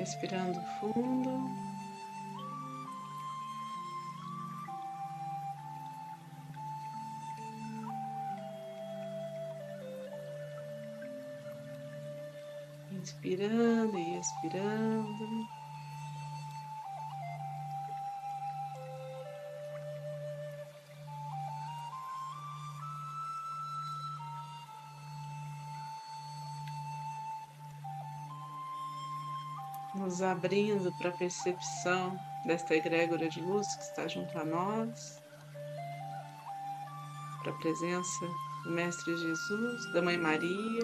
Respirando fundo. Inspirando e expirando. Nos abrindo para a percepção desta egrégora de luz que está junto a nós, para a presença do Mestre Jesus, da Mãe Maria.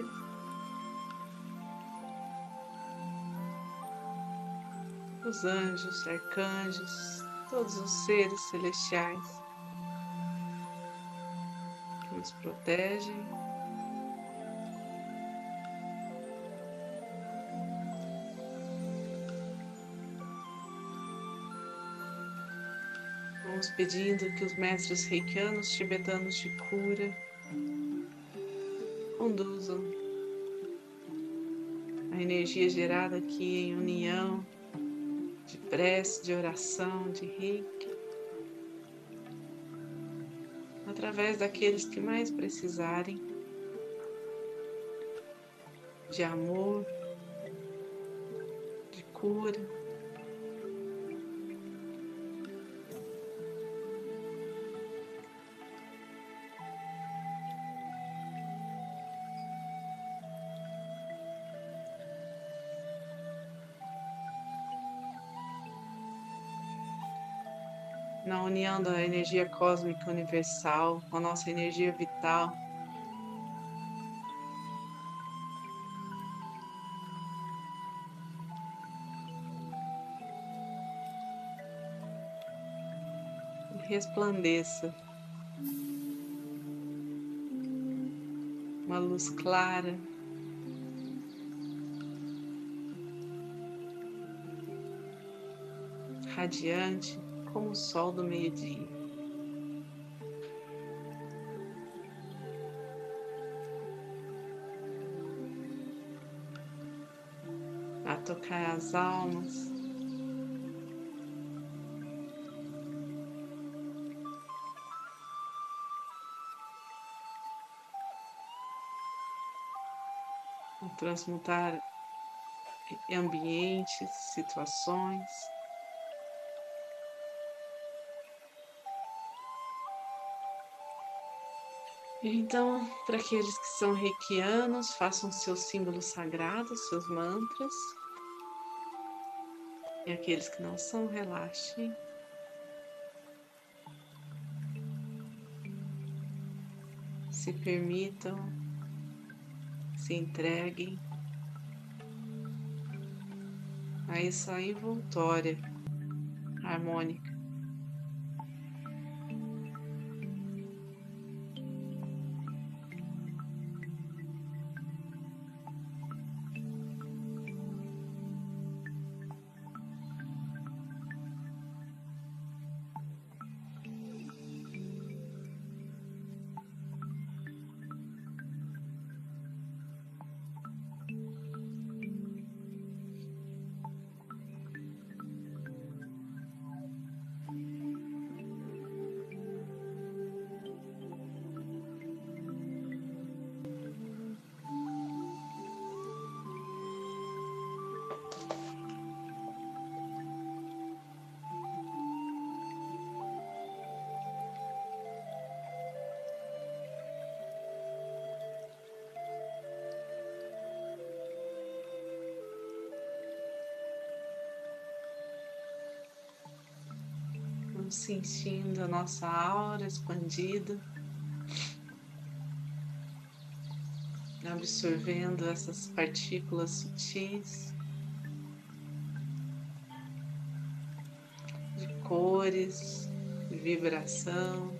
Os anjos, arcanjos, todos os seres celestiais que nos protegem. Vamos pedindo que os mestres reikianos tibetanos de cura conduzam a energia gerada aqui em união de prece, de oração, de reiki, através daqueles que mais precisarem de amor, de cura. Na união da energia cósmica universal com a nossa energia vital. Resplandeça uma luz clara. Radiante como o sol do meio-dia. A tocar as almas. A transmutar ambientes, situações. Então, para aqueles que são reikianos, façam seus símbolos sagrados, seus mantras. E aqueles que não são, relaxem. Se permitam, se entreguem a essa envoltória harmônica. Vamos sentindo a nossa aura expandida, absorvendo essas partículas sutis de cores, de vibração,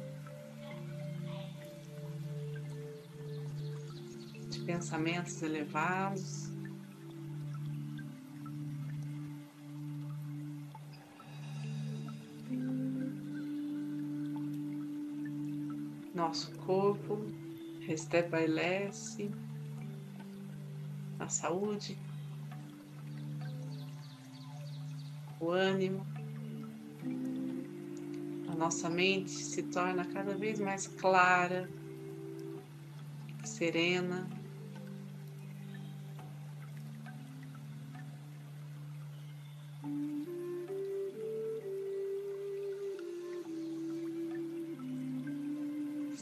de pensamentos elevados. Nosso corpo restabelece a saúde, o ânimo. A nossa mente se torna cada vez mais clara, serena.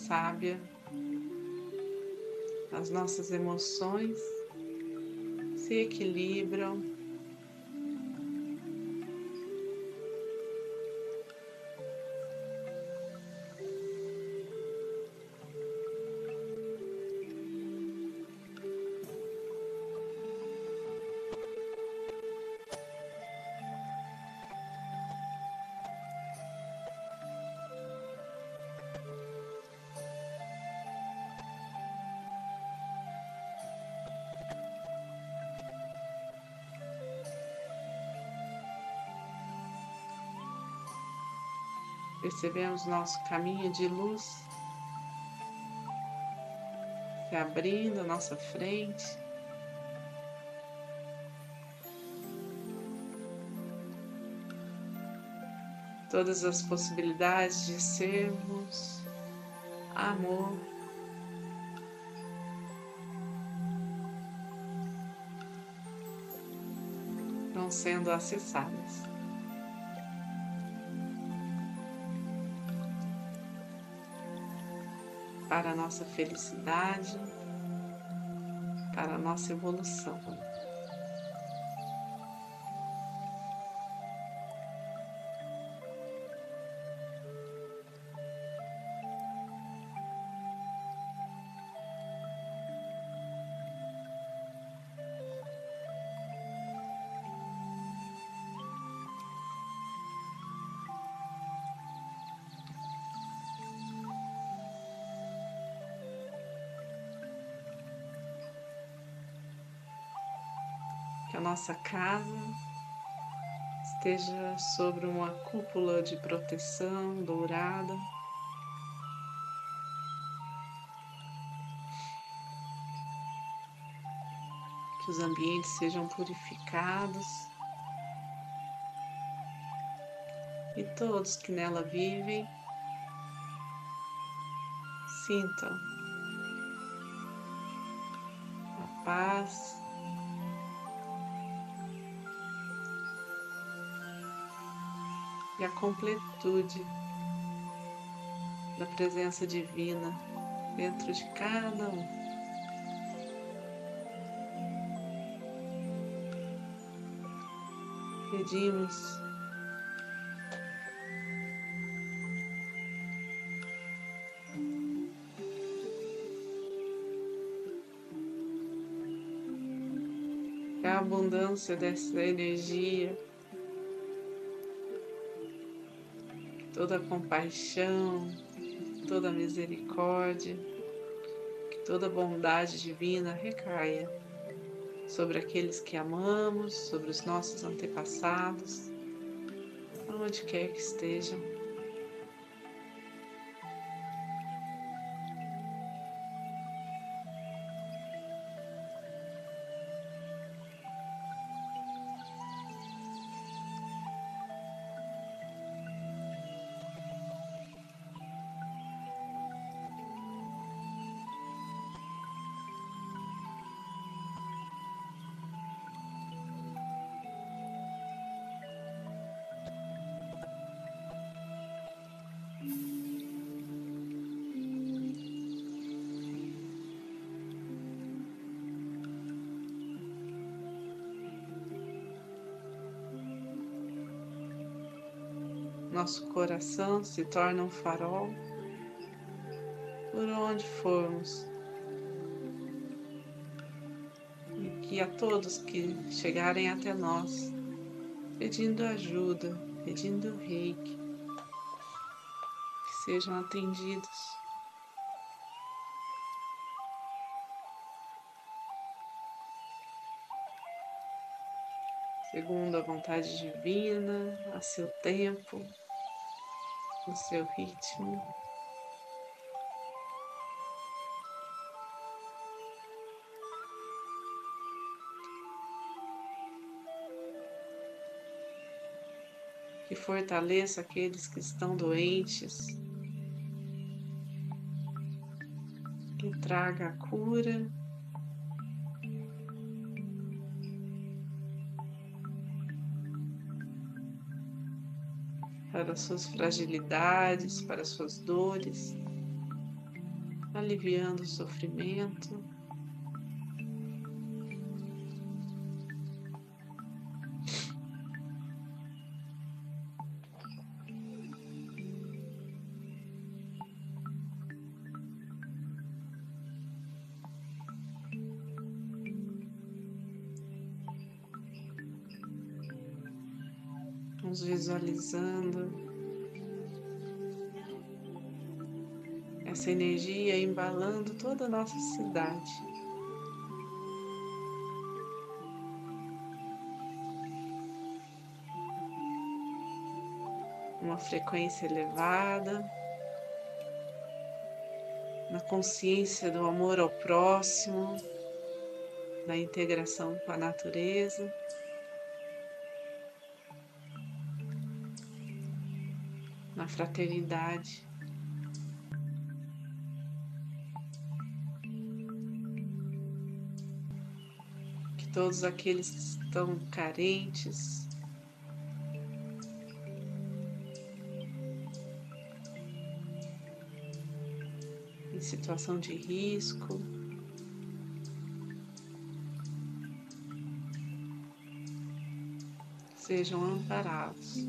Sábia, as nossas emoções se equilibram Percebemos nosso caminho de luz se abrindo à nossa frente. Todas as possibilidades de sermos amor. Vão sendo acessadas. Para a nossa felicidade, para a nossa evolução. Que a nossa casa esteja sobre uma cúpula de proteção dourada. Que os ambientes sejam purificados e todos que nela vivem sintam a paz e a completude da presença divina dentro de cada um. Pedimos a abundância dessa energia toda compaixão, toda misericórdia, que toda bondade divina recaia sobre aqueles que amamos, sobre os nossos antepassados, aonde quer que estejam. Nosso coração se torna um farol por onde formos. E que a todos que chegarem até nós, pedindo ajuda, pedindo reiki, que sejam atendidos. segundo a vontade divina, a seu tempo no seu ritmo. que fortaleça aqueles que estão doentes, que traga a cura. Para suas fragilidades, para suas dores, aliviando o sofrimento. Visualizando essa energia embalando toda a nossa cidade. Uma frequência elevada, na consciência do amor ao próximo, da integração com a natureza. na fraternidade. Todos aqueles que estão carentes em situação de risco, sejam amparados.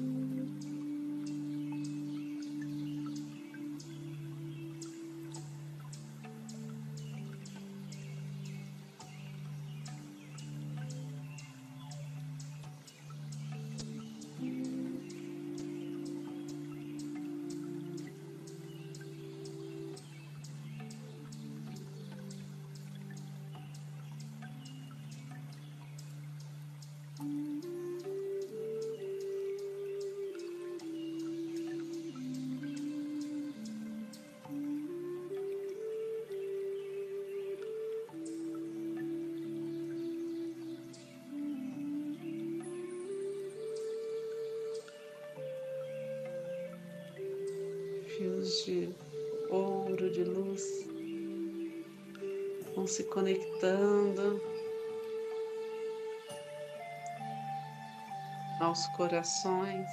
De luz, vão se conectando aos corações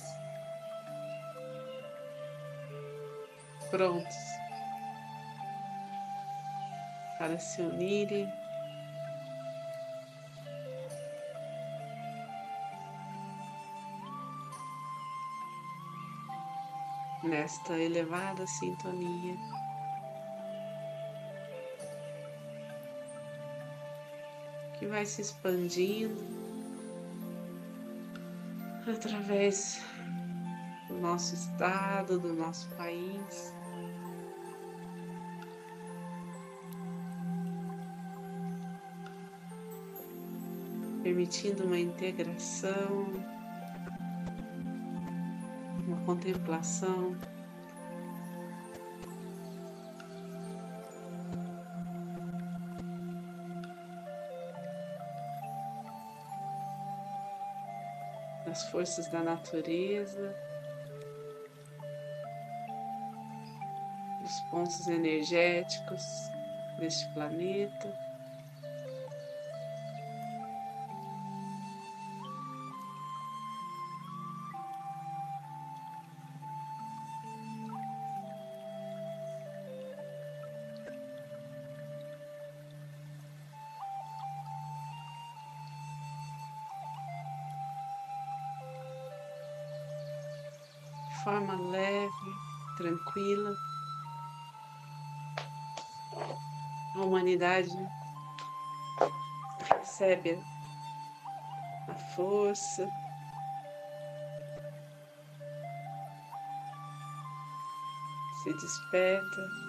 prontos para se unirem. nesta elevada sintonia. Vai se expandindo através do nosso estado, do nosso país. Permitindo uma integração contemplação. Das forças da natureza, dos pontos energéticos deste planeta. Humanidade recebe a força, se desperta.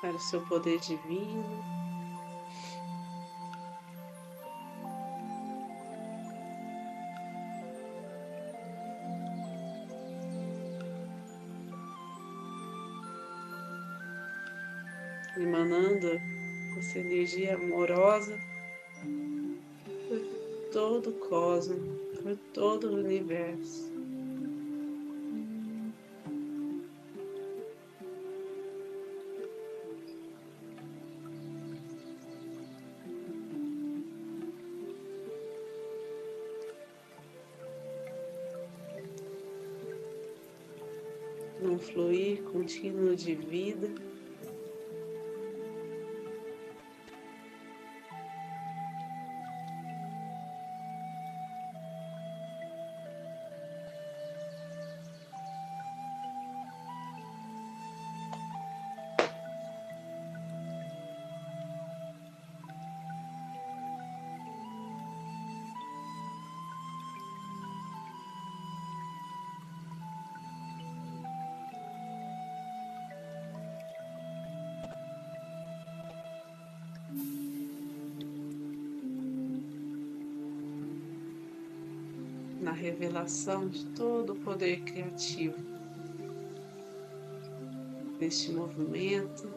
Para o seu poder divino. Emanando essa energia amorosa por todo o cosmos, por todo o universo. num fluir contínuo de vida. Na revelação de todo o poder criativo deste movimento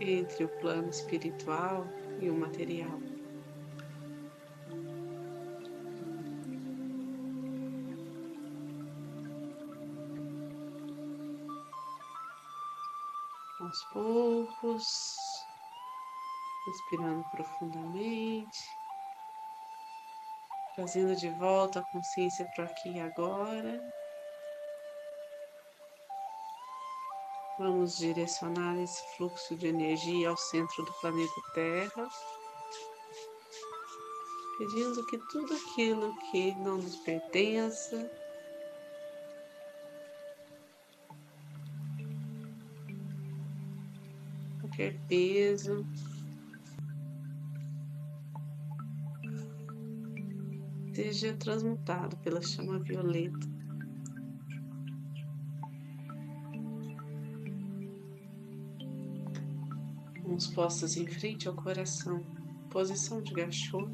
entre o plano espiritual e o material. Aos poucos, Respirando profundamente, trazendo de volta a consciência para aqui e agora. Vamos direcionar esse fluxo de energia ao centro do planeta Terra, pedindo que tudo aquilo que não nos pertença qualquer peso, seja transmutado pela chama violeta. Mãos postas em frente ao coração, posição de gachô.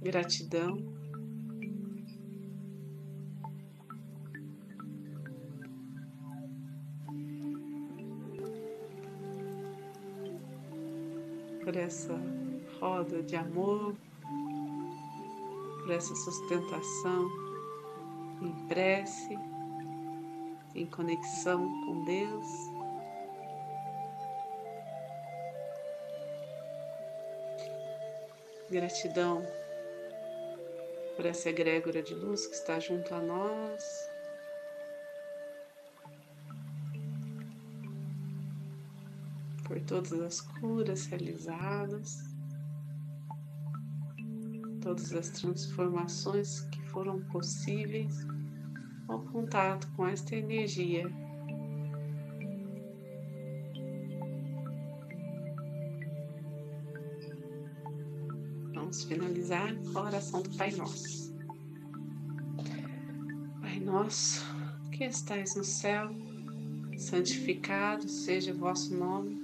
Gratidão por essa roda de amor, por essa sustentação em prece, em conexão com Deus. Gratidão por essa egrégora de luz que está junto a nós. Todas as curas realizadas, todas as transformações que foram possíveis ao contato com esta energia. Vamos finalizar com a oração do Pai Nosso. Pai Nosso, que estais no céu, santificado seja o vosso nome.